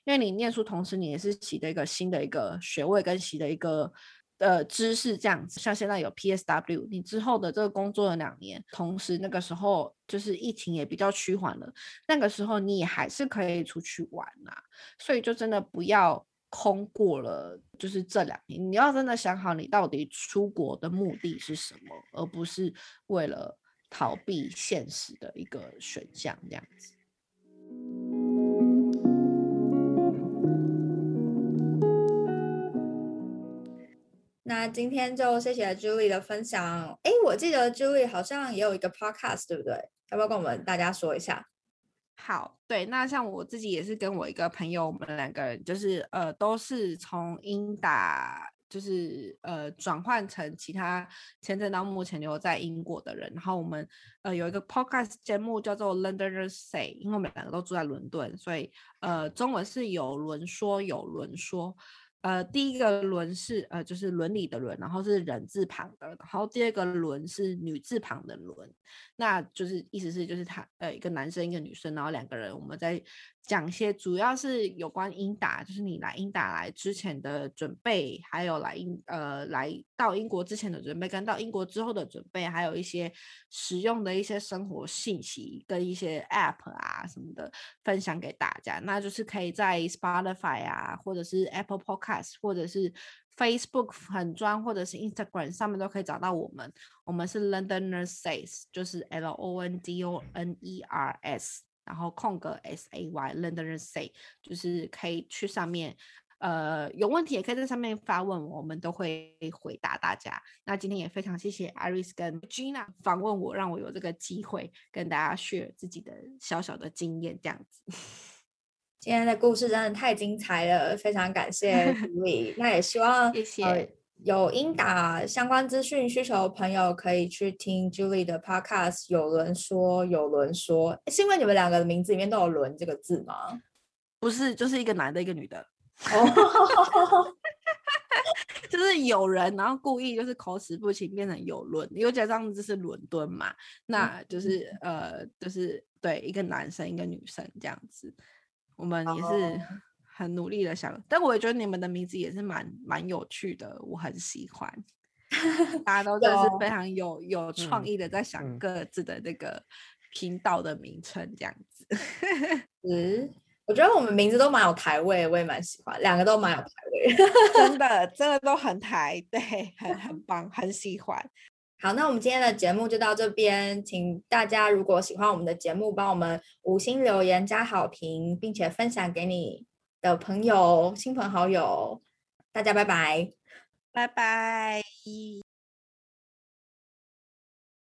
因为你念书同时你也是习的一个新的一个学位跟习的一个呃知识这样子。像现在有 PSW，你之后的这个工作了两年，同时那个时候就是疫情也比较趋缓了，那个时候你也还是可以出去玩呐，所以就真的不要。空过了，就是这两年，你要真的想好你到底出国的目的是什么，而不是为了逃避现实的一个选项这样子。那今天就谢谢 Julie 的分享。哎，我记得 Julie 好像也有一个 podcast，对不对？要不要跟我们大家说一下？好，对，那像我自己也是跟我一个朋友，我们两个人就是呃，都是从英打，就是呃转换成其他签证到目前留在英国的人。然后我们呃有一个 podcast 节目叫做 Londoners Say，因为我们两个都住在伦敦，所以呃中文是有轮说有轮说。呃，第一个轮是呃，就是伦理的伦，然后是人字旁的，然后第二个轮是女字旁的伦，那就是意思是就是他呃一个男生一个女生，然后两个人我们在。讲些主要是有关英达，就是你来英达来之前的准备，还有来英呃来到英国之前的准备，跟到英国之后的准备，还有一些实用的一些生活信息跟一些 App 啊什么的分享给大家。那就是可以在 Spotify 啊，或者是 Apple Podcast，或者是 Facebook 粉专，或者是 Instagram 上面都可以找到我们。我们是 Londonersays，就是 L O N D O N E R S。然后空格 S A Y Londoners Say，就是可以去上面，呃，有问题也可以在上面发问，我们都会回答大家。那今天也非常谢谢 Iris 跟 Gina 访问我，让我有这个机会跟大家 share 自己的小小的经验，这样子。今天的故事真的太精彩了，非常感谢 [laughs] Julie。那也希望谢谢。有英打相关资讯需求的朋友，可以去听 Julie 的 Podcast。有人说，有人说，是因为你们两个的名字里面都有“伦”这个字吗？不是，就是一个男的，一个女的。哦，[laughs] 就是有人，然后故意就是口齿不清，变成有伦，因为加上这是伦敦嘛，那就是呃，就是对一个男生，一个女生这样子。我们也是。很努力的想，但我也觉得你们的名字也是蛮蛮有趣的，我很喜欢。大家都 [laughs] 真是非常有有创意的，在想各自的那个频道的名称这样子。[laughs] 嗯，我觉得我们名字都蛮有台味，我也蛮喜欢，两个都蛮有台味，真的 [laughs] 真的都很台，对，很很棒，很喜欢。好，那我们今天的节目就到这边，请大家如果喜欢我们的节目，帮我们五星留言加好评，并且分享给你。的朋友、亲朋好友，大家拜拜，拜拜。